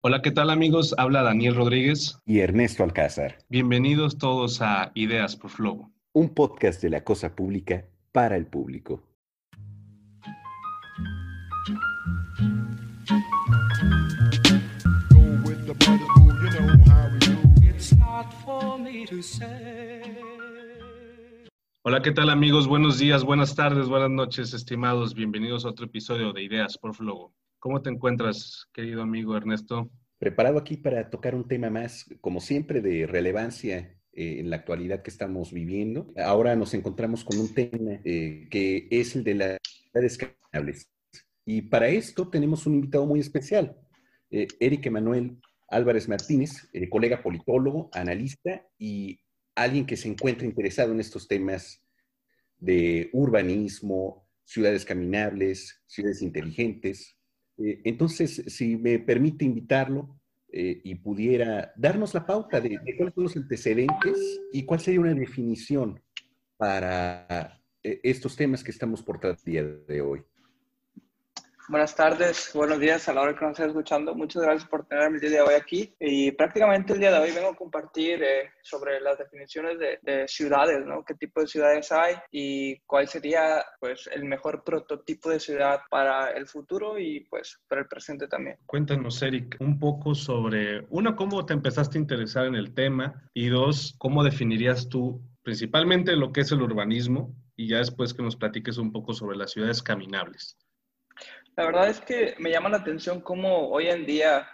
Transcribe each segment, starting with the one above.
Hola, ¿qué tal amigos? Habla Daniel Rodríguez. Y Ernesto Alcázar. Bienvenidos todos a Ideas por Flow. Un podcast de la cosa pública para el público. Hola, ¿qué tal amigos? Buenos días, buenas tardes, buenas noches, estimados. Bienvenidos a otro episodio de Ideas por Flow. ¿Cómo te encuentras, querido amigo Ernesto? Preparado aquí para tocar un tema más, como siempre, de relevancia eh, en la actualidad que estamos viviendo. Ahora nos encontramos con un tema eh, que es el de las descargables. Y para esto tenemos un invitado muy especial, eh, Eric Emanuel Álvarez Martínez, colega politólogo, analista y alguien que se encuentra interesado en estos temas de urbanismo, ciudades caminables, ciudades inteligentes, eh, entonces, si me permite invitarlo eh, y pudiera darnos la pauta de, cuáles son los antecedentes y cuál sería una definición para eh, estos temas que estamos por tratar de hoy. Buenas tardes, buenos días a la hora que nos estén escuchando. Muchas gracias por tenerme el día de hoy aquí. Y prácticamente el día de hoy vengo a compartir eh, sobre las definiciones de, ciudades, ¿no? ¿Qué tipo de ciudades hay y cuál sería pues el mejor prototipo de ciudad para el futuro y pues para el presente también? Cuéntanos, Eric, un poco sobre, uno, cómo te empezaste a interesar en el tema y dos, cómo definirías tú principalmente lo que es el urbanismo y ya después que nos platiques un poco sobre las ciudades caminables. La verdad es que me llama la atención cómo hoy en día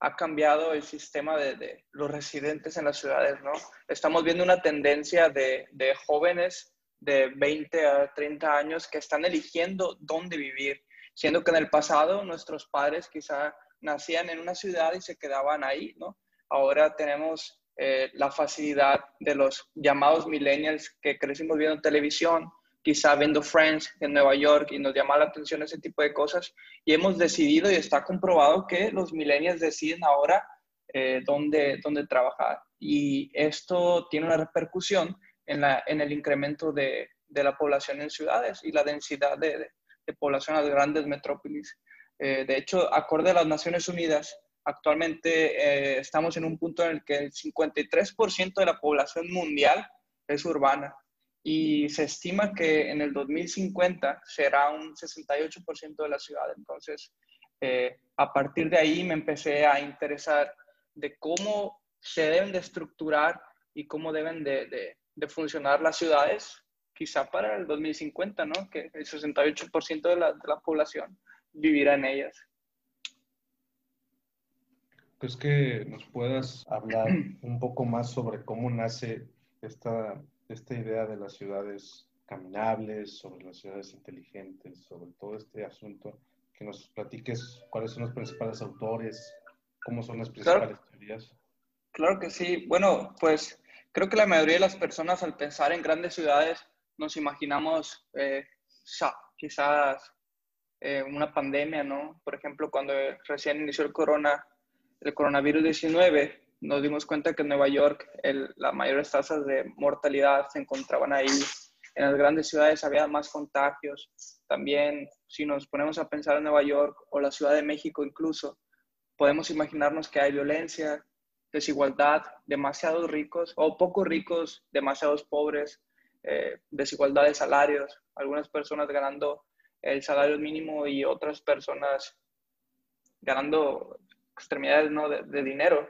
ha cambiado el sistema de, los residentes en las ciudades, ¿no? Estamos viendo una tendencia de, de, jóvenes de 20 a 30 años que están eligiendo dónde vivir, siendo que en el pasado nuestros padres quizá nacían en una ciudad y se quedaban ahí, ¿no? Ahora tenemos eh, la facilidad de los llamados millennials que crecimos viendo televisión, quizá viendo Friends en Nueva York y nos llama la atención ese tipo de cosas. Y hemos decidido y está comprobado que los millennials deciden ahora eh, dónde, dónde trabajar. Y esto tiene una repercusión en, la, en el incremento de, de, la población en ciudades y la densidad de, de población en las grandes metrópolis. Eh, de hecho, acorde a las Naciones Unidas, actualmente eh, estamos en un punto en el que el 53% de la población mundial es urbana y se estima que en el 2050 será un 68% de la ciudad. Entonces, eh, a partir de ahí me empecé a interesar de cómo se deben de estructurar y cómo deben de, de, funcionar las ciudades, quizá para el 2050, ¿no? Que el 68% de la, de la población vivirá en ellas. Pues que nos puedas hablar un poco más sobre cómo nace esta esta idea de las ciudades caminables, sobre las ciudades inteligentes, sobre todo este asunto, que nos platiques cuáles son los principales autores, cómo son las principales teorías. Claro que sí. Bueno, pues creo que la mayoría de las personas al pensar en grandes ciudades nos imaginamos eh, quizás eh, una pandemia, ¿no? Por ejemplo, cuando recién inició el corona, el coronavirus 19, nos dimos cuenta que en Nueva York las mayores tasas de mortalidad se encontraban ahí. En las grandes ciudades había más contagios. También, si nos ponemos a pensar en Nueva York o la Ciudad de México incluso, podemos imaginarnos que hay violencia, desigualdad, demasiados ricos o poco ricos, demasiados pobres, eh, desigualdad de salarios, algunas personas ganando el salario mínimo y otras personas ganando extremidades ¿no? de dinero.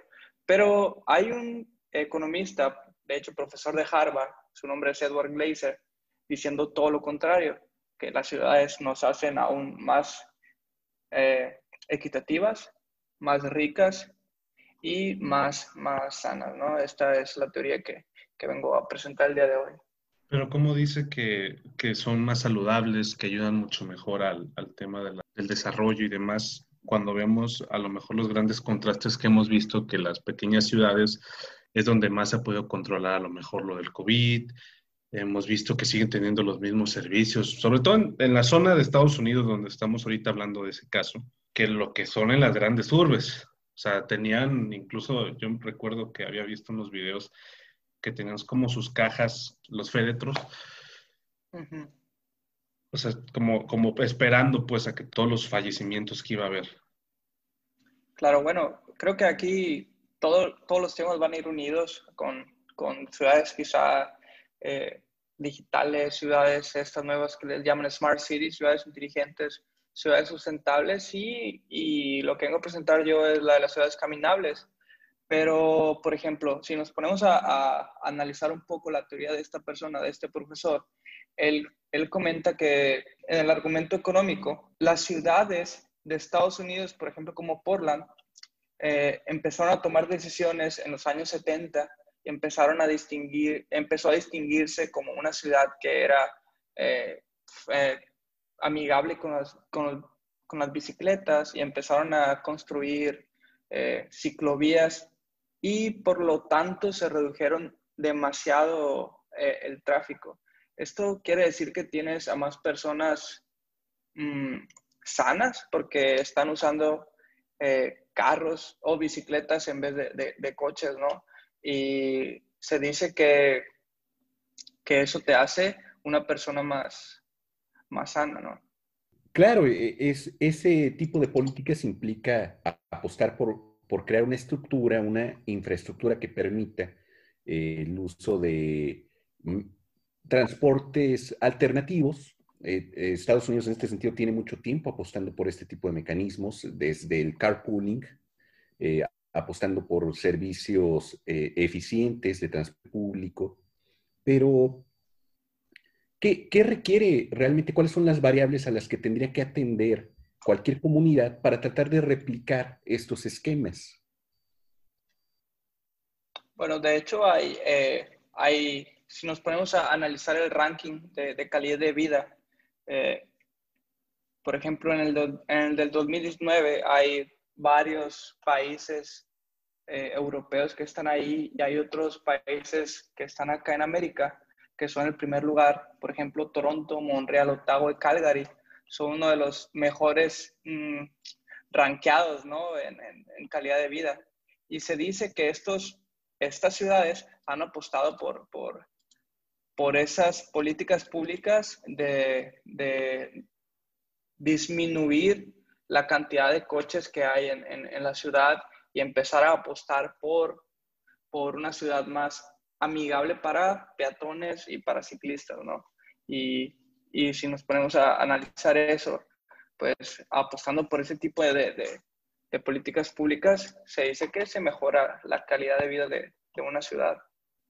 Pero hay un economista, de hecho profesor de Harvard, su nombre es Edward Glaser, diciendo todo lo contrario, que las ciudades nos hacen aún más eh, equitativas, más ricas y más, más sanas. ¿no? Esta es la teoría que, que vengo a presentar el día de hoy. Pero ¿cómo dice que, que son más saludables, que ayudan mucho mejor al, al tema de del desarrollo y demás? Cuando vemos a lo mejor los grandes contrastes que hemos visto, que las pequeñas ciudades es donde más se ha podido controlar a lo mejor lo del COVID. Hemos visto que siguen teniendo los mismos servicios, sobre todo en, la zona de Estados Unidos, donde estamos ahorita hablando de ese caso, que lo que son en las grandes urbes. O sea, tenían, incluso yo recuerdo que había visto unos videos que tenían como sus cajas, los féretros, o sea, como, como esperando pues a que todos los fallecimientos que iba a haber. Claro, bueno, creo que aquí todo, todos los temas van a ir unidos con, con ciudades quizá eh, digitales, ciudades estas nuevas que les llaman smart cities, ciudades inteligentes, ciudades sustentables y, y lo que vengo a presentar yo es la de las ciudades caminables. Pero, por ejemplo, si nos ponemos a, a, analizar un poco la teoría de esta persona, de este profesor, él, comenta que en el argumento económico, las ciudades de Estados Unidos, por ejemplo, como Portland, eh, empezaron a tomar decisiones en los años 70 y empezaron a distinguir, empezó a distinguirse como una ciudad que era eh, eh, amigable con las, bicicletas y empezaron a construir ciclovías y por lo tanto se redujeron demasiado el tráfico. Esto quiere decir que tienes a más personas mmm, sanas porque están usando eh, carros o bicicletas en vez de, de, coches, ¿no? Y se dice que, que eso te hace una persona más, más sana, ¿no? Claro, e, es, ese tipo de políticas implica apostar por, por crear una estructura, una infraestructura que permita eh, el uso de mm, transportes alternativos eh, eh, Estados Unidos en este sentido tiene mucho tiempo apostando por este tipo de mecanismos, desde el carpooling, eh, apostando por servicios eficientes de transporte público, pero ¿qué, ¿qué, requiere realmente? ¿Cuáles son las variables a las que tendría que atender cualquier comunidad para tratar de replicar estos esquemas? Bueno, de hecho hay, hay si nos ponemos a analizar el ranking de, de calidad de vida eh, por ejemplo, en el, en el, del 2019 hay varios países eh, europeos que están ahí y hay otros países que están acá en América que son el primer lugar. Por ejemplo, Toronto, Montreal, Ottawa y Calgary son uno de los mejores mm, ranqueados ¿no? en, en, calidad de vida. Y se dice que estos, estas ciudades han apostado por, por por esas políticas públicas de, disminuir la cantidad de coches que hay en, la ciudad y empezar a apostar por, por una ciudad más amigable para peatones y para ciclistas, ¿no? Y, si nos ponemos a analizar eso, pues apostando por ese tipo de, políticas públicas, se dice que se mejora la calidad de vida de, de una ciudad.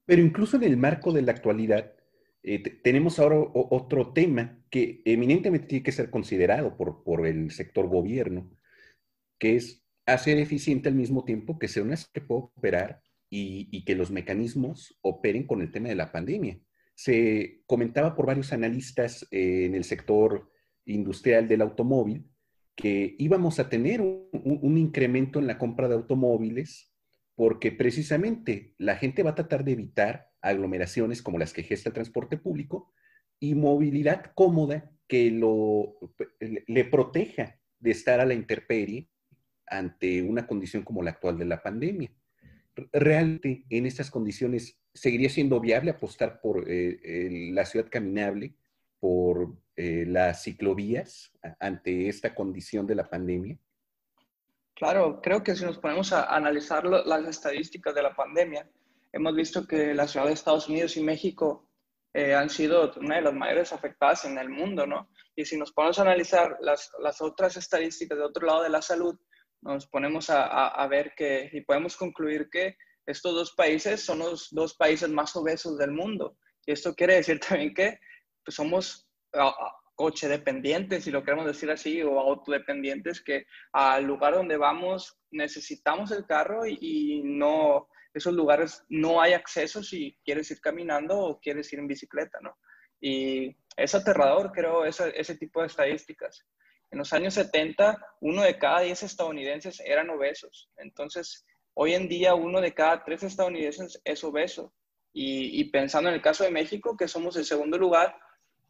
Pero incluso en el marco de la actualidad, eh, tenemos ahora otro tema que eminentemente tiene que ser considerado por, por el sector gobierno, que es hacer eficiente al mismo tiempo que sea una que pueda operar y, y, que los mecanismos operen con el tema de la pandemia. Se comentaba por varios analistas eh, en el sector industrial del automóvil que íbamos a tener un, un incremento en la compra de automóviles porque precisamente la gente va a tratar de evitar aglomeraciones como las que gesta el transporte público y movilidad cómoda que lo, le proteja de estar a la intemperie ante una condición como la actual de la pandemia. Realmente en estas condiciones seguiría siendo viable apostar por eh, la ciudad caminable, por eh, las ciclovías ante esta condición de la pandemia. Claro, creo que si nos ponemos a analizar las estadísticas de la pandemia, hemos visto que la ciudad de Estados Unidos y México eh, han sido una de las mayores afectadas en el mundo, ¿no? Y si nos ponemos a analizar las, las otras estadísticas de otro lado de la salud, nos ponemos a, a, ver que, y podemos concluir que estos dos países son los dos países más obesos del mundo. Y esto quiere decir también que pues, somos coche dependientes, si lo queremos decir así, o autodependientes, que al lugar donde vamos necesitamos el carro y, y no, esos lugares no hay acceso si quieres ir caminando o quieres ir en bicicleta, ¿no? Y es aterrador, creo, ese, tipo de estadísticas. En los años 70, uno de cada diez estadounidenses eran obesos. Entonces, hoy en día, uno de cada tres estadounidenses es obeso. Y, pensando en el caso de México, que somos el segundo lugar,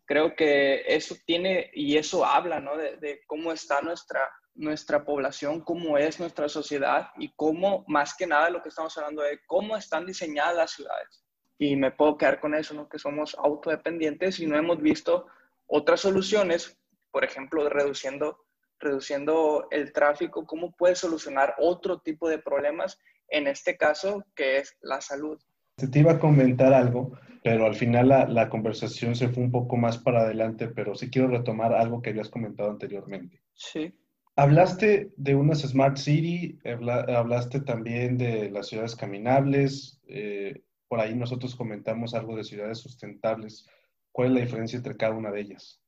creo que eso tiene y eso habla ¿no? de cómo está nuestra, nuestra población, cómo es nuestra sociedad y cómo, más que nada, lo que estamos hablando de cómo están diseñadas las ciudades. Y me puedo quedar con eso, ¿no? que somos autodependientes y no hemos visto otras soluciones, por ejemplo, reduciendo reduciendo el tráfico, cómo puedes solucionar otro tipo de problemas, en este caso, que es la salud. Te iba a comentar algo, pero al final la, la, conversación se fue un poco más para adelante, pero sí quiero retomar algo que habías comentado anteriormente. Sí. Hablaste de unas Smart City, hablaste también de las ciudades caminables, eh, por ahí nosotros comentamos algo de ciudades sustentables. ¿Cuál es la diferencia entre cada una de ellas?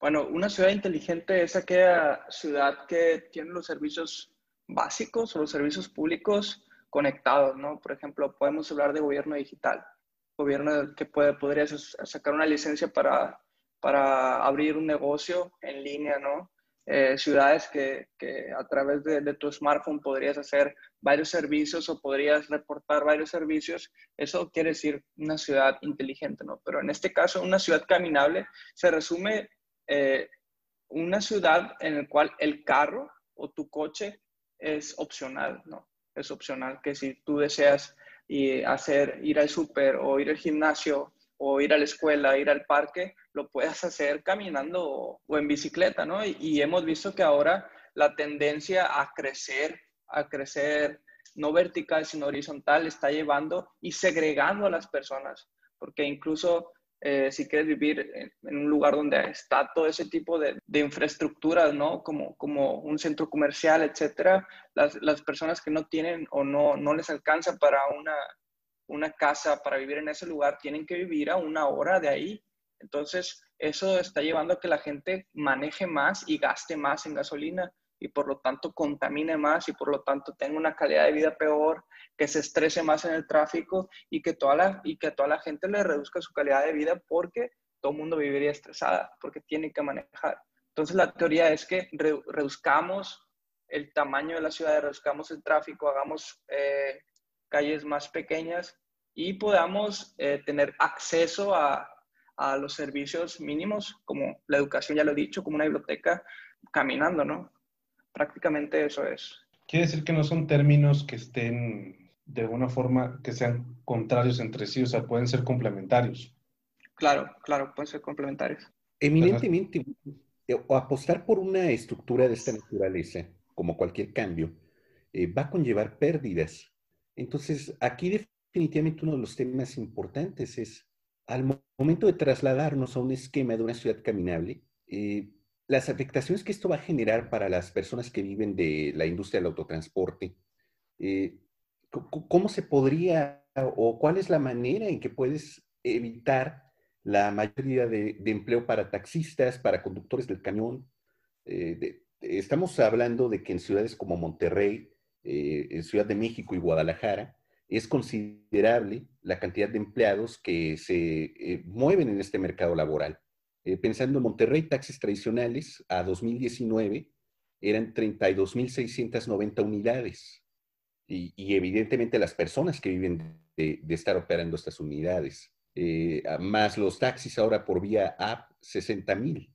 Bueno, una ciudad inteligente es aquella ciudad que tiene los servicios básicos o los servicios públicos conectados, ¿no? Por ejemplo, podemos hablar de gobierno digital, gobierno que puede, podrías sacar una licencia para, para abrir un negocio en línea, ¿no? Eh, ciudades que, que, a través de, tu smartphone podrías hacer varios servicios o podrías reportar varios servicios. Eso quiere decir una ciudad inteligente, ¿no? Pero en este caso, una ciudad caminable se resume eh, una ciudad en la cual el carro o tu coche es opcional, ¿no? Es opcional que si tú deseas hacer, ir al súper o ir al gimnasio o ir a la escuela, ir al parque, lo puedas hacer caminando o, en bicicleta, ¿no? Y, hemos visto que ahora la tendencia a crecer, a crecer no vertical, sino horizontal, está llevando y segregando a las personas, porque incluso eh, si quieres vivir en, un lugar donde está todo ese tipo de, de infraestructuras, ¿no? Como, como un centro comercial, etcétera, las, las, personas que no tienen o no, no les alcanza para una, una casa, para vivir en ese lugar, tienen que vivir a una hora de ahí. Entonces, eso está llevando a que la gente maneje más y gaste más en gasolina y por lo tanto contamine más y por lo tanto tenga una calidad de vida peor, que se estrese más en el tráfico y que toda la, y que a toda la gente le reduzca su calidad de vida porque todo el mundo viviría estresada, porque tiene que manejar. Entonces la teoría es que reduzcamos el tamaño de la ciudad, reduzcamos el tráfico, hagamos eh, calles más pequeñas y podamos eh, tener acceso a, a los servicios mínimos, como la educación, ya lo he dicho, como una biblioteca, caminando, ¿no? prácticamente eso es. Quiere decir que no son términos que estén de alguna forma que sean contrarios entre sí, o sea, pueden ser complementarios. Claro, claro, pueden ser complementarios. Eminentemente, o apostar por una estructura de esta naturaleza, como cualquier cambio, eh, va a conllevar pérdidas. Entonces, aquí definitivamente uno de los temas importantes es, al momento de trasladarnos a un esquema de una ciudad caminable, eh, las afectaciones que esto va a generar para las personas que viven de la industria del autotransporte, eh, ¿cómo se podría o cuál es la manera en que puedes evitar la mayoría de, empleo para taxistas, para conductores del camión? Eh, estamos hablando de que en ciudades como Monterrey, eh, en Ciudad de México y Guadalajara, es considerable la cantidad de empleados que se mueven en este mercado laboral. Eh, pensando en Monterrey, taxis tradicionales a 2019 eran 32.690 unidades. Y, evidentemente las personas que viven de, estar operando estas unidades, eh, más los taxis ahora por vía app, 60.000.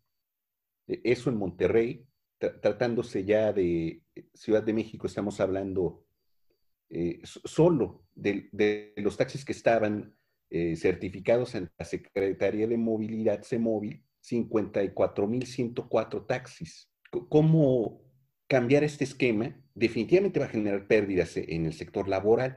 E, eso en Monterrey, tratándose ya de Ciudad de México, estamos hablando eh, solo de, los taxis que estaban eh, certificados en la Secretaría de Movilidad, CEMOVIL, 54.104 taxis. ¿Cómo cambiar este esquema? Definitivamente va a generar pérdidas en el sector laboral.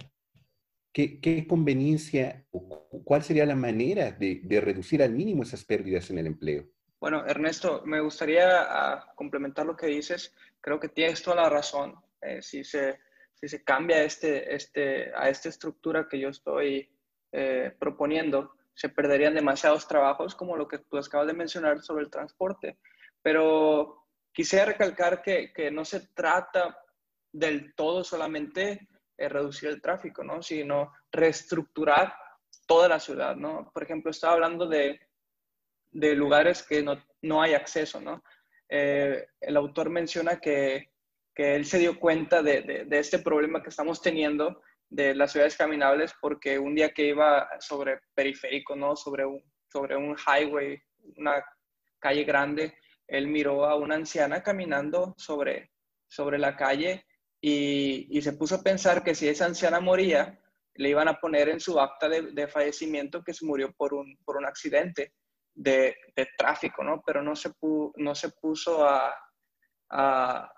¿Qué, conveniencia o cuál sería la manera de, reducir al mínimo esas pérdidas en el empleo? Bueno, Ernesto, me gustaría uh, complementar lo que dices. Creo que tienes toda la razón. Eh, si, se, si se cambia este, este, a esta estructura que yo estoy eh, proponiendo, se perderían demasiados trabajos, como lo que tú acabas de mencionar sobre el transporte. Pero quisiera recalcar que, que no se trata del todo solamente de reducir el tráfico, ¿no? sino reestructurar toda la ciudad. ¿no? Por ejemplo, estaba hablando de, de lugares que no, no, hay acceso. ¿no? Eh, el autor menciona que, que, él se dio cuenta de, de, de este problema que estamos teniendo de las ciudades caminables porque un día que iba sobre periférico, ¿no? Sobre un, sobre un highway, una calle grande, él miró a una anciana caminando sobre, sobre la calle y, y, se puso a pensar que si esa anciana moría, le iban a poner en su acta de, de fallecimiento que se murió por un, por un accidente. De, tráfico, ¿no? Pero no se, no se puso a,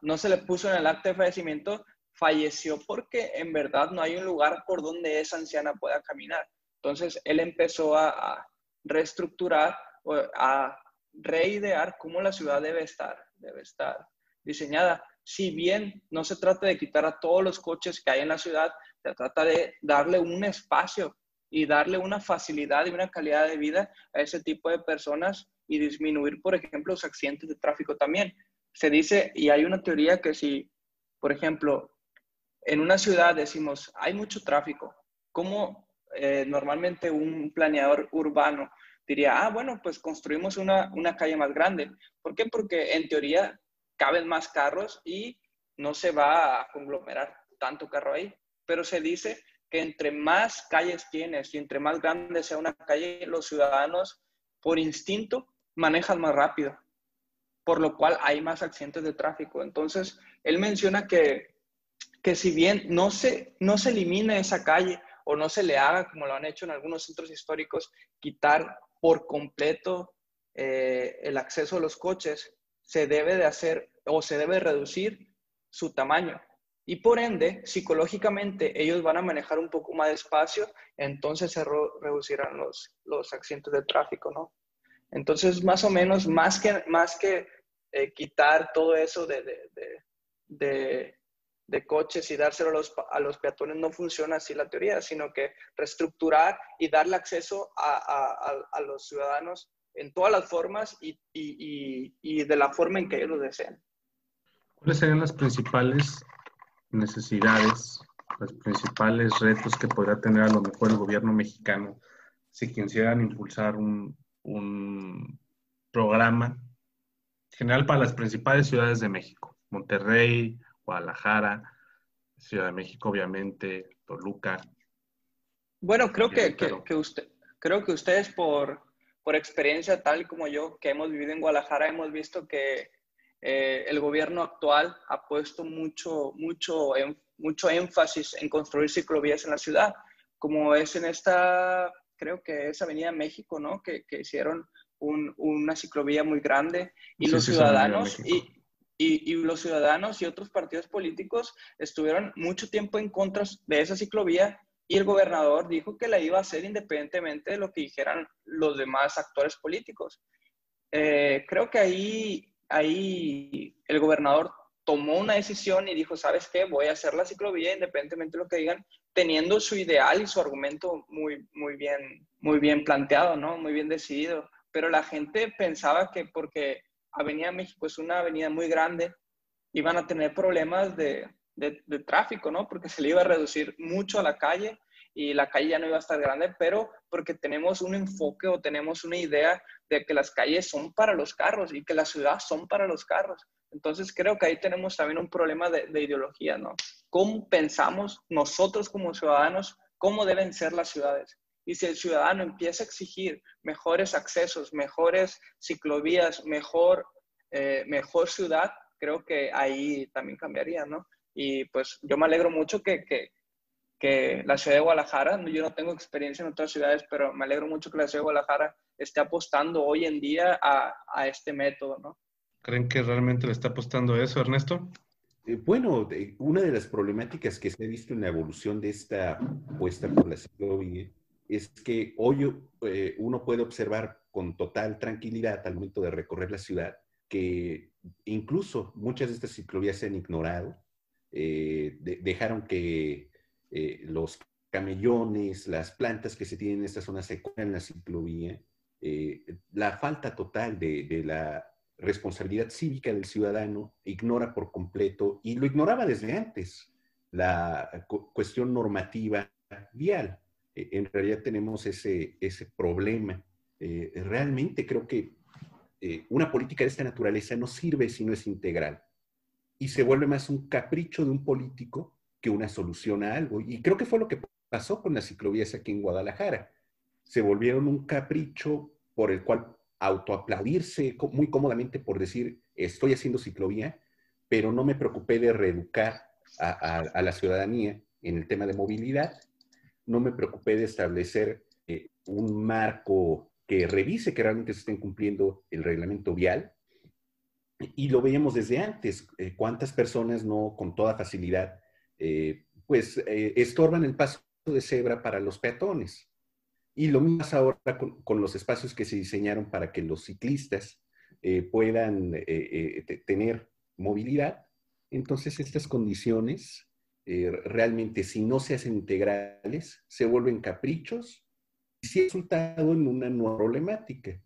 no se le puso en el acta de fallecimiento, falleció porque en verdad no hay un lugar por donde esa anciana pueda caminar. Entonces, él empezó a, a reestructurar, a reidear cómo la ciudad debe estar, debe estar diseñada. Si bien no se trata de quitar a todos los coches que hay en la ciudad, se trata de darle un espacio y darle una facilidad y una calidad de vida a ese tipo de personas y disminuir, por ejemplo, los accidentes de tráfico también. Se dice, y hay una teoría que si, por ejemplo, en una ciudad decimos, hay mucho tráfico, ¿cómo eh, normalmente un planeador urbano diría, ah, bueno, pues construimos una, una calle más grande? ¿Por qué? Porque en teoría caben más carros y no se va a conglomerar tanto carro ahí. Pero se dice que entre más calles tienes y entre más grande sea una calle, los ciudadanos por instinto manejan más rápido, por lo cual hay más accidentes de tráfico. Entonces, él menciona que, que si bien no se, no se elimina esa calle o no se le haga, como lo han hecho en algunos centros históricos, quitar por completo eh, el acceso a los coches, se debe de hacer o se debe reducir su tamaño. Y por ende, psicológicamente, ellos van a manejar un poco más despacio, entonces se reducirán los, los accidentes de tráfico, ¿no? Entonces, más o menos, más que, más que eh, quitar todo eso de, de, de, coches y dárselo a los, peatones, no funciona así la teoría, sino que reestructurar y darle acceso a, a, a los ciudadanos en todas las formas y, y, y, de la forma en que ellos lo deseen. ¿Cuáles serían las principales necesidades, los principales retos que podrá tener a lo mejor el gobierno mexicano si quisieran impulsar un, un programa general para las principales ciudades de México? Monterrey, Guadalajara, Ciudad de México, obviamente, Toluca. Bueno, creo que, que, que usted, creo que ustedes por, por experiencia tal como yo, que hemos vivido en Guadalajara, hemos visto que eh, el gobierno actual ha puesto mucho, mucho, mucho énfasis en construir ciclovías en la ciudad, como es en esta, creo que es Avenida México, ¿no? Que, que hicieron un, una ciclovía muy grande y los ciudadanos y, y, y, los ciudadanos y otros partidos políticos estuvieron mucho tiempo en contra de esa ciclovía y el gobernador dijo que la iba a hacer independientemente de lo que dijeran los demás actores políticos. Eh, creo que ahí, ahí el gobernador tomó una decisión y dijo, ¿sabes qué? Voy a hacer la ciclovía independientemente de lo que digan, teniendo su ideal y su argumento muy, muy, bien, muy bien planteado, ¿no? Muy bien decidido. Pero la gente pensaba que porque Avenida México es una avenida muy grande, iban a tener problemas de, de, tráfico, ¿no? Porque se le iba a reducir mucho a la calle y la calle ya no iba a estar grande, pero porque tenemos un enfoque o tenemos una idea de que las calles son para los carros y que las ciudades son para los carros. Entonces creo que ahí tenemos también un problema de, de ideología, ¿no? ¿Cómo pensamos nosotros como ciudadanos cómo deben ser las ciudades? Y si el ciudadano empieza a exigir mejores accesos, mejores ciclovías, mejor, eh, mejor ciudad, creo que ahí también cambiaría, ¿no? Y pues yo me alegro mucho que, que, la ciudad de Guadalajara, yo no tengo experiencia en otras ciudades, pero me alegro mucho que la ciudad de Guadalajara esté apostando hoy en día a, a este método, ¿no? ¿Creen que realmente le está apostando a eso, Ernesto? Eh, bueno, una de las problemáticas que se ha visto en la evolución de esta apuesta por la ciclovía es que hoy eh, uno puede observar con total tranquilidad al momento de recorrer la ciudad que incluso muchas de estas ciclovías se han ignorado eh, dejaron que eh, los camellones, las plantas que se tienen en esta zona se en la ciclovía, eh, la falta total de, la responsabilidad cívica del ciudadano ignora por completo, y lo ignoraba desde antes, la cuestión normativa vial. en realidad tenemos ese, ese problema. realmente creo que una política de esta naturaleza no sirve si no es integral y se vuelve más un capricho de un político que una solución a algo. Y creo que fue lo que pasó con las ciclovías aquí en Guadalajara. Se volvieron un capricho por el cual autoaplaudirse muy cómodamente por decir, estoy haciendo ciclovía, pero no me preocupé de reeducar a, la ciudadanía en el tema de movilidad, no me preocupé de establecer eh, un marco que revise que realmente se estén cumpliendo el reglamento vial. Y lo veíamos desde antes, eh, cuántas personas no con toda facilidad, eh, pues estorban el paso de cebra para los peatones. Y lo mismo ahora con, los espacios que se diseñaron para que los ciclistas puedan tener movilidad. Entonces, estas condiciones realmente, si no se hacen integrales, se vuelven caprichos y sí ha resultado en una nueva problemática.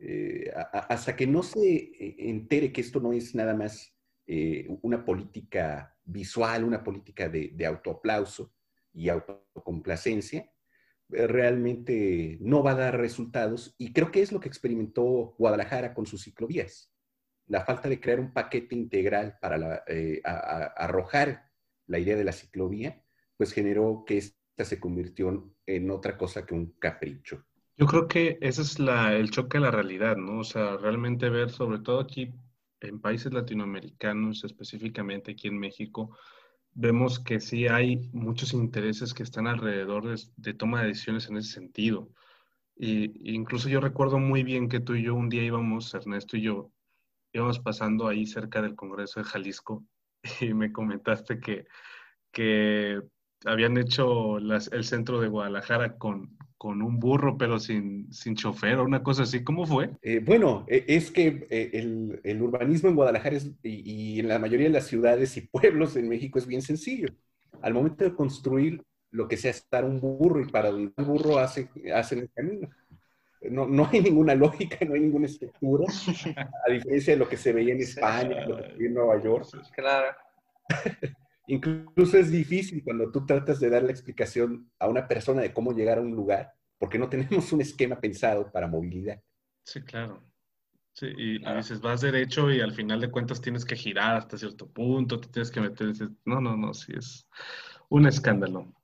Eh, hasta que no se eh, entere que esto no es nada más eh, una política visual, una política de, de autoaplauso y autocomplacencia, realmente no va a dar resultados. Y creo que es lo que experimentó Guadalajara con sus ciclovías. La falta de crear un paquete integral para arrojar la idea de la ciclovía, pues generó que se convirtió en otra cosa que un capricho. Yo creo que ese es el choque a la realidad, ¿no? O sea, realmente ver, sobre todo aquí en países latinoamericanos, específicamente aquí en México, vemos que sí hay muchos intereses que están alrededor de, toma de decisiones en ese sentido. Y incluso yo recuerdo muy bien que tú y yo un día íbamos, Ernesto y yo, íbamos pasando ahí cerca del Congreso de Jalisco y me comentaste que, que habían hecho el centro de Guadalajara con, con un burro, pero sin, sin chofer o una cosa así. ¿Cómo fue? Eh, bueno, e, es que eh, el, el, urbanismo en Guadalajara y, en la mayoría de las ciudades y pueblos en México es bien sencillo. Al momento de construir, lo que sea estar un burro y para donde el burro hace, hace el camino. No, no, hay ninguna lógica, no hay ninguna estructura, a diferencia de lo que se veía en España, lo que se veía en Nueva York. Claro. Incluso es difícil cuando tú tratas de dar la explicación a una persona de cómo llegar a un lugar, porque no tenemos un esquema pensado para movilidad. Sí, claro. Sí, y, dices, vas derecho y al final de cuentas tienes que girar hasta cierto punto, te tienes que meter. No, no, no, sí es un escándalo.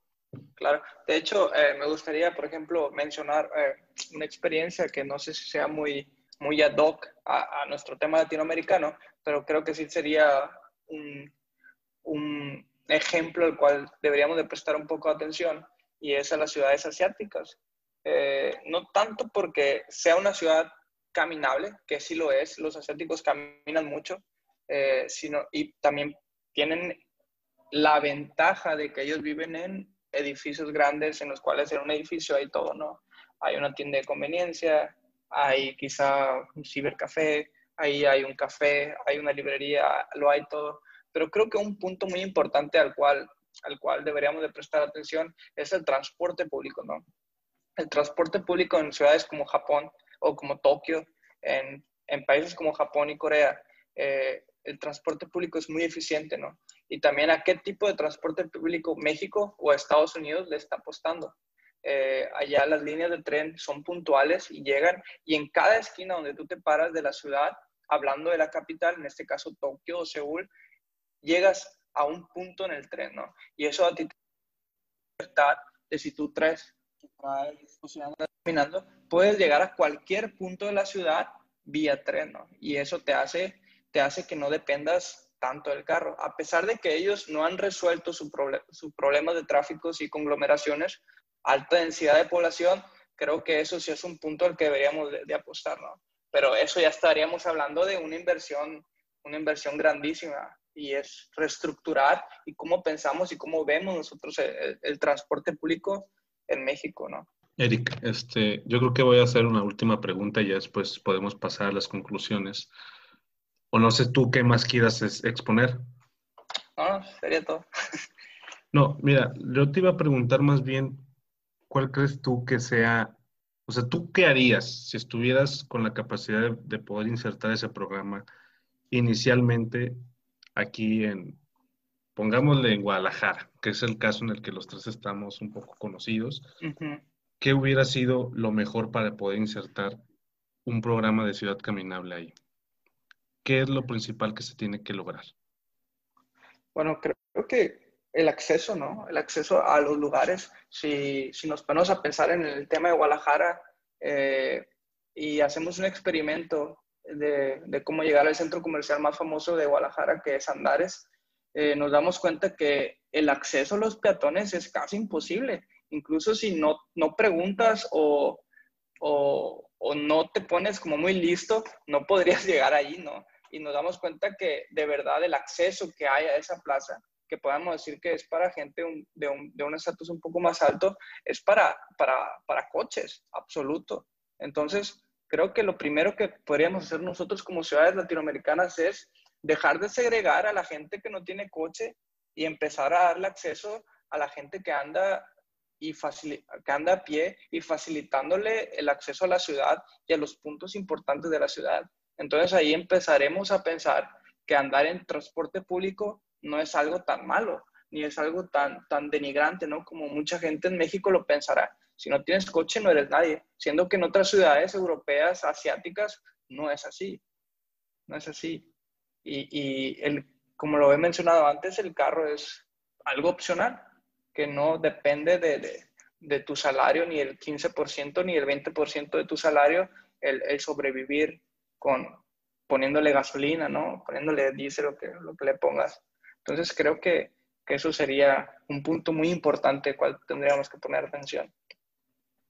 Claro, de hecho, eh, me gustaría, por ejemplo, mencionar eh, una experiencia que no sé si sea muy, muy ad hoc a, a nuestro tema latinoamericano, pero creo que sí sería un, un ejemplo al cual deberíamos de prestar un poco de atención y es a las ciudades asiáticas. Eh, no tanto porque sea una ciudad caminable, que sí lo es, los asiáticos caminan mucho, eh, sino, y también tienen la ventaja de que ellos viven en edificios grandes en los cuales en un edificio hay todo, ¿no? Hay una tienda de conveniencia, hay quizá un cibercafé, ahí hay un café, hay una librería, lo hay todo. Pero creo que un punto muy importante al cual, al cual deberíamos de prestar atención es el transporte público, ¿no? El transporte público en ciudades como Japón o como Tokio, en, en países como Japón y Corea, eh, el transporte público es muy eficiente, ¿no? Y también a qué tipo de transporte público México o Estados Unidos le está apostando. Eh, allá las líneas de tren son puntuales y llegan, y en cada esquina donde tú te paras de la ciudad, hablando de la capital, en este caso Tokio o Seúl, llegas a un punto en el tren, ¿no? Y eso a ti te libertad de si tú traes, caminando, puedes llegar a cualquier punto de la ciudad vía tren, ¿no? Y eso te hace, te hace que no dependas tanto del carro. A pesar de que ellos no han resuelto su, su problema de tráfico y conglomeraciones, alta densidad de población, creo que eso sí es un punto al que deberíamos de, de apostar, ¿no? Pero eso ya estaríamos hablando de una inversión, una inversión grandísima y es reestructurar y cómo pensamos y cómo vemos nosotros el, transporte público en México, ¿no? Eric, este, yo creo que voy a hacer una última pregunta y ya después podemos pasar a las conclusiones. O no sé tú qué más quieras exponer. No, sería todo. no, mira, yo te iba a preguntar más bien, ¿cuál crees tú que sea, o sea, tú qué harías si estuvieras con la capacidad de poder insertar ese programa inicialmente aquí en, pongámosle en Guadalajara, que es el caso en el que los tres estamos un poco conocidos, ¿qué hubiera sido lo mejor para poder insertar un programa de ciudad caminable ahí? ¿Qué es lo principal que se tiene que lograr? Bueno, creo que el acceso, ¿no? El acceso a los lugares. Si, si nos ponemos a pensar en el tema de Guadalajara eh, y hacemos un experimento de, cómo llegar al centro comercial más famoso de Guadalajara, que es Andares, eh, nos damos cuenta que el acceso a los peatones es casi imposible. Incluso si no, no preguntas o, o, no te pones como muy listo, no podrías llegar allí, ¿no? Y nos damos cuenta que de verdad el acceso que hay a esa plaza, que podamos decir que es para gente de un estatus un poco más alto, es para, para, para coches, absoluto. Entonces, creo que lo primero que podríamos hacer nosotros como ciudades latinoamericanas es dejar de segregar a la gente que no tiene coche y empezar a darle acceso a la gente que anda y que anda a pie y facilitándole el acceso a la ciudad y a los puntos importantes de la ciudad. Entonces ahí empezaremos a pensar que andar en transporte público no es algo tan malo, ni es algo tan, tan denigrante, ¿no? Como mucha gente en México lo pensará. Si no tienes coche, no eres nadie. Siendo que en otras ciudades europeas, asiáticas, no es así. No es así. Y, y el, como lo he mencionado antes, el carro es algo opcional, que no depende de, de, de tu salario, ni el 15%, ni el 20% de tu salario, el, el, sobrevivir con poniéndole gasolina, ¿no? Poniéndole diésel, lo que, lo que le pongas. Entonces creo que, que eso sería un punto muy importante al cual tendríamos que poner atención.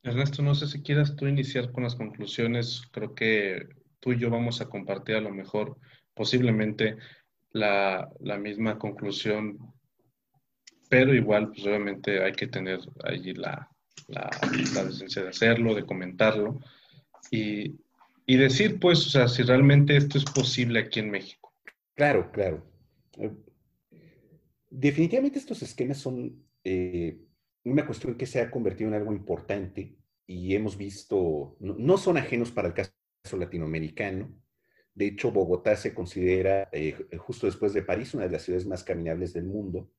Ernesto, no sé si quieras tú iniciar con las conclusiones. Creo que tú y yo vamos a compartir a lo mejor posiblemente la, la misma conclusión, pero igual, pues obviamente hay que tener allí la, la, la decencia de hacerlo, de comentarlo y, y, decir, pues, o sea, si realmente esto es posible aquí en México. Claro, claro. Definitivamente estos esquemas son eh, una cuestión que se ha convertido en algo importante y hemos visto, no, son ajenos para el caso latinoamericano. De hecho, Bogotá se considera, eh, justo después de París, una de las ciudades más caminables del mundo.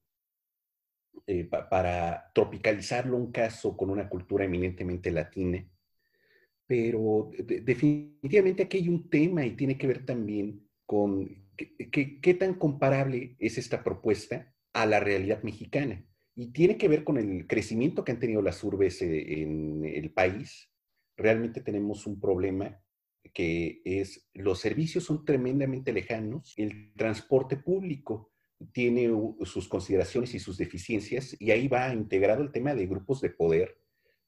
Eh, para tropicalizarlo un caso con una cultura eminentemente latina. Pero definitivamente aquí hay un tema y tiene que ver también con qué tan comparable es esta propuesta a la realidad mexicana. Y tiene que ver con el crecimiento que han tenido las urbes eh, en el país. Realmente tenemos un problema que es los servicios son tremendamente lejanos, el transporte público tiene sus consideraciones y sus deficiencias y ahí va integrado el tema de grupos de poder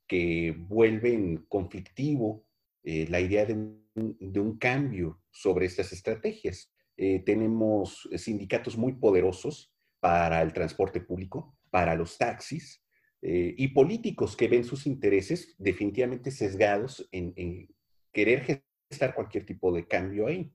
que vuelven conflictivo eh, la idea de un, cambio sobre estas estrategias. Eh, tenemos sindicatos muy poderosos para el transporte público, para los taxis, eh, y políticos que ven sus intereses definitivamente sesgados en, querer gestar cualquier tipo de cambio ahí.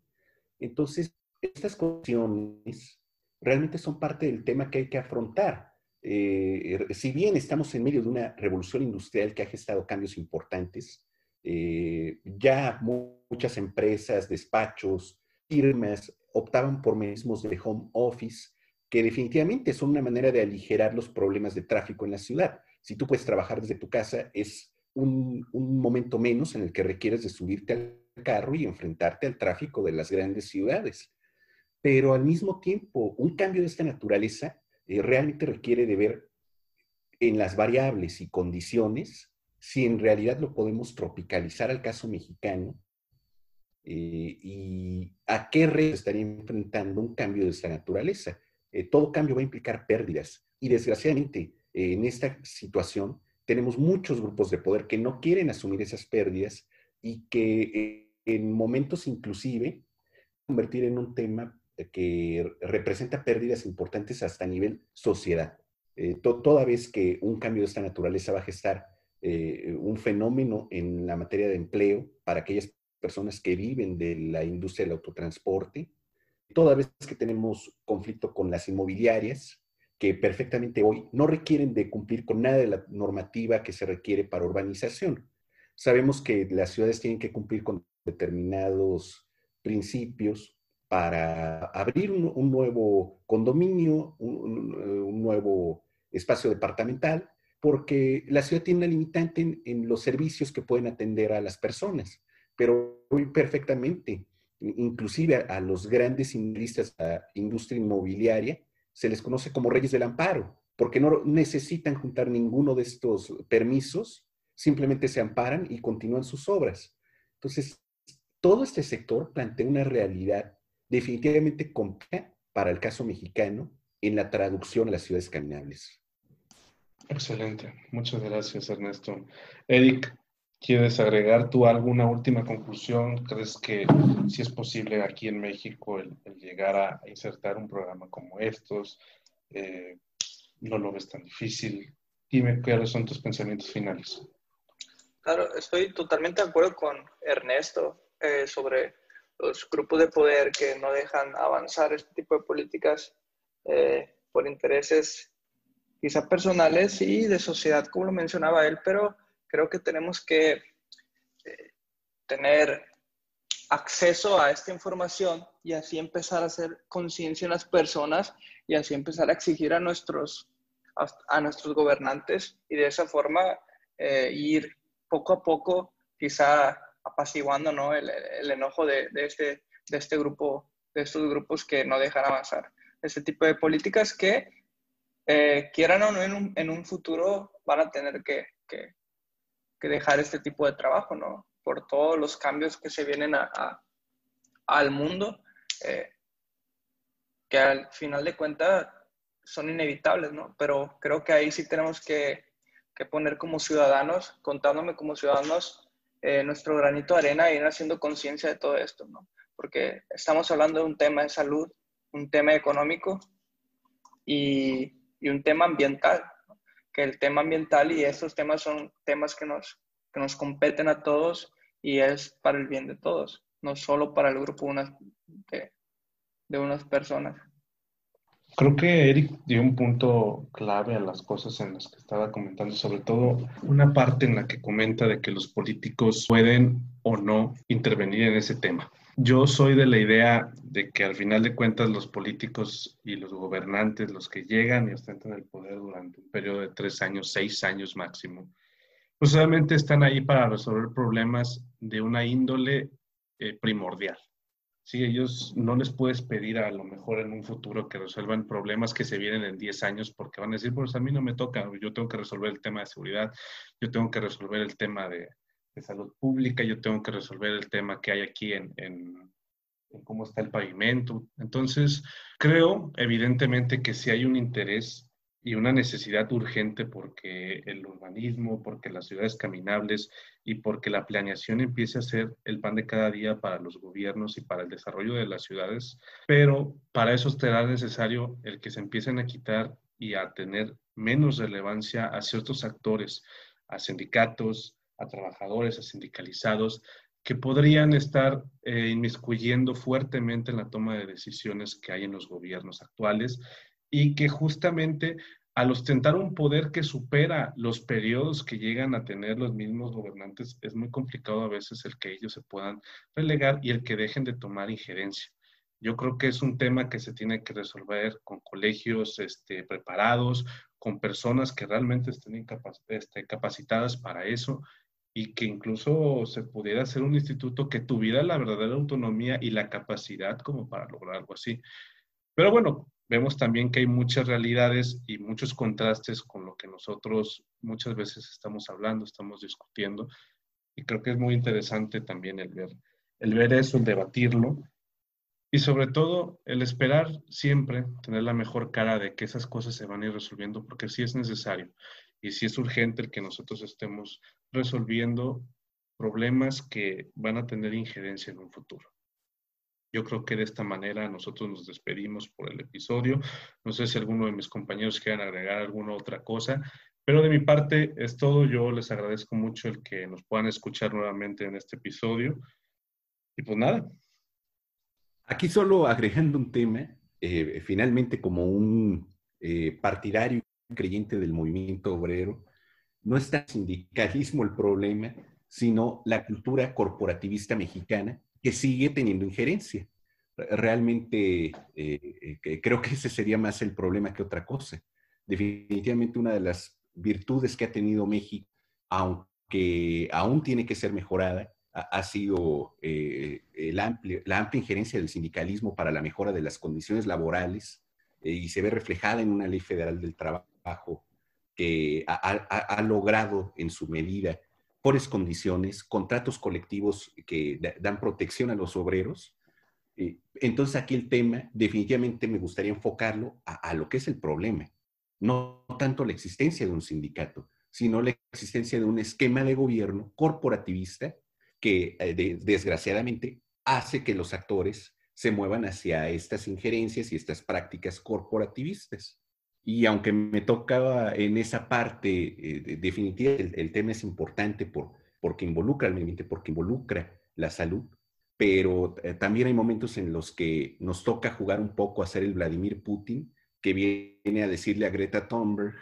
Entonces, estas cuestiones realmente son parte del tema que hay que afrontar. Eh, si bien estamos en medio de una revolución industrial que ha gestado cambios importantes, eh, ya muchas empresas, despachos, firmas optaban por mecanismos de home office que definitivamente son una manera de aligerar los problemas de tráfico en la ciudad. Si tú puedes trabajar desde tu casa, es un, momento menos en el que requieres de subirte al carro y enfrentarte al tráfico de las grandes ciudades. Pero al mismo tiempo, un cambio de esta naturaleza eh, realmente requiere de ver en las variables y condiciones si en realidad lo podemos tropicalizar al caso mexicano eh, y a qué retos estaría enfrentando un cambio de esta naturaleza. Eh, todo cambio va a implicar pérdidas. Y desgraciadamente, eh, en esta situación, tenemos muchos grupos de poder que no quieren asumir esas pérdidas y que eh, en momentos inclusive convertir en un tema que representa pérdidas importantes hasta a nivel sociedad. toda vez que un cambio de esta naturaleza va a gestar un fenómeno en la materia de empleo para aquellas personas que viven de la industria del autotransporte, toda vez que tenemos conflicto con las inmobiliarias, que perfectamente hoy no requieren de cumplir con nada de la normativa que se requiere para urbanización. Sabemos que las ciudades tienen que cumplir con determinados principios para abrir un, nuevo condominio, un, nuevo espacio departamental, porque la ciudad tiene una limitante en, los servicios que pueden atender a las personas, pero hoy perfectamente inclusive a, los grandes industria, a industria inmobiliaria, se les conoce como reyes del amparo, porque no necesitan juntar ninguno de estos permisos, simplemente se amparan y continúan sus obras. Entonces, todo este sector plantea una realidad definitivamente compleja para el caso mexicano en la traducción a las ciudades caminables. Excelente. Muchas gracias, Ernesto. Eric, ¿Quieres agregar tú alguna última conclusión? ¿Crees que si es posible aquí en México el, llegar a insertar un programa como estos? Eh, ¿No lo ves tan difícil? Dime cuáles son tus pensamientos finales. Claro, estoy totalmente de acuerdo con Ernesto eh, sobre los grupos de poder que no dejan avanzar este tipo de políticas eh, por intereses quizá personales y de sociedad, como lo mencionaba él, pero creo que tenemos que eh, tener acceso a esta información y así empezar a hacer conciencia en las personas y así empezar a exigir a nuestros, a, nuestros gobernantes y de esa forma ir poco a poco quizá apaciguando ¿no? el, el enojo de, de, este, de este grupo, de estos grupos que no dejan avanzar. Este tipo de políticas que, eh, quieran o no, en un, en un, futuro van a tener que, que, que, dejar este tipo de trabajo, ¿no? Por todos los cambios que se vienen a, a, al mundo, eh, que al final de cuentas son inevitables, ¿no? Pero creo que ahí sí tenemos que que poner como ciudadanos, contándome como ciudadanos eh, nuestro granito de arena e ir haciendo conciencia de todo esto, ¿no? Porque estamos hablando de un tema de salud, un tema económico y, y un tema ambiental, que el tema ambiental y estos temas son temas que nos, que nos competen a todos y es para el bien de todos, no solo para el grupo unas, de, de unas personas. Creo que Eric dio un punto clave a las cosas en las que estaba comentando, sobre todo una parte en la que comenta de que los políticos pueden o no intervenir en ese tema. Yo soy de la idea de que al final de cuentas los políticos y los gobernantes, los que llegan y ostentan el poder durante un periodo de tres años, seis años máximo, pues obviamente están ahí para resolver problemas de una índole eh, primordial. Sí, ellos no les puedes pedir a lo mejor en un futuro que resuelvan problemas que se vienen en 10 años porque van a decir, pues a mí no me toca, yo tengo que resolver el tema de seguridad, yo tengo que resolver el tema de, salud pública, yo tengo que resolver el tema que hay aquí en, en, cómo está el pavimento. Entonces, creo evidentemente que si hay un interés y una necesidad urgente porque el urbanismo, porque las ciudades caminables y porque la planeación empiece a ser el pan de cada día para los gobiernos y para el desarrollo de las ciudades, pero para eso será necesario el que se empiecen a quitar y a tener menos relevancia a ciertos actores, a sindicatos, a trabajadores, a sindicalizados, que podrían estar eh, inmiscuyendo fuertemente en la toma de decisiones que hay en los gobiernos actuales y que justamente al ostentar un poder que supera los periodos que llegan a tener los mismos gobernantes, es muy complicado a veces el que ellos se puedan relegar y el que dejen de tomar injerencia. Yo creo que es un tema que se tiene que resolver con colegios este, preparados, con personas que realmente estén este, capacitadas para eso y que incluso se pudiera hacer un instituto que tuviera la verdadera autonomía y la capacidad como para lograr algo así. Pero bueno, vemos también que hay muchas realidades y muchos contrastes con lo que nosotros muchas veces estamos hablando, estamos discutiendo. Y creo que es muy interesante también el ver, el ver eso, el debatirlo. Y sobre todo, el esperar siempre tener la mejor cara de que esas cosas se van a ir resolviendo, porque sí es necesario y sí es urgente el que nosotros estemos resolviendo problemas que van a tener injerencia en un futuro. Yo creo que de esta manera nosotros nos despedimos por el episodio. No sé si alguno de mis compañeros quieran agregar alguna otra cosa, pero de mi parte es todo. Yo les agradezco mucho el que nos puedan escuchar nuevamente en este episodio. Y pues nada. Aquí solo agregando un tema, eh, finalmente como un eh, partidario creyente del movimiento obrero, no está el sindicalismo el problema, sino la cultura corporativista mexicana que sigue teniendo injerencia. Realmente eh, eh, creo que ese sería más el problema que otra cosa. Definitivamente una de las virtudes que ha tenido México, aunque aún tiene que ser mejorada, ha, sido eh, la amplia injerencia del sindicalismo para la mejora de las condiciones laborales y se ve reflejada en una ley federal del trabajo que ha logrado en su medida mejores condiciones, contratos colectivos que dan protección a los obreros. Eh, entonces aquí el tema definitivamente me gustaría enfocarlo a, lo que es el problema, no tanto la existencia de un sindicato, sino la existencia de un esquema de gobierno corporativista que eh, desgraciadamente hace que los actores se muevan hacia estas injerencias y estas prácticas corporativistas. Y aunque me tocaba en esa parte eh, definitiva, el, tema es importante por, porque involucra al medio porque involucra la salud, pero eh, también hay momentos en los que nos toca jugar un poco a ser el Vladimir Putin, que viene a decirle a Greta Thunberg,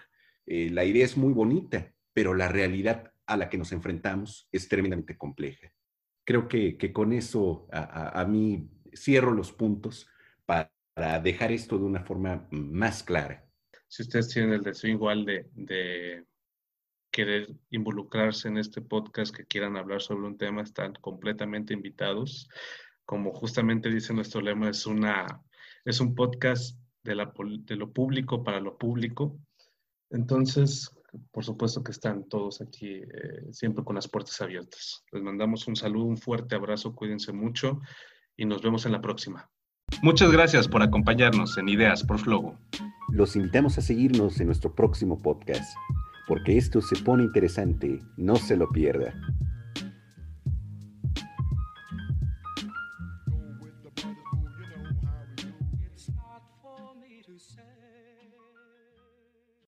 eh, la idea es muy bonita, pero la realidad a la que nos enfrentamos es tremendamente compleja. Creo que, con eso a, mí cierro los puntos para dejar esto de una forma más clara. Si ustedes tienen el deseo igual de, querer involucrarse en este podcast, que quieran hablar sobre un tema, están completamente invitados. Como justamente dice nuestro lema, es, una, es un podcast de lo público para lo público. Entonces, por supuesto que están todos aquí eh, siempre con las puertas abiertas. Les mandamos un saludo, un fuerte abrazo, cuídense mucho y nos vemos en la próxima. Muchas gracias por acompañarnos en Ideas por Flogo. Los invitamos a seguirnos en nuestro próximo podcast, porque esto se pone interesante, no se lo pierda.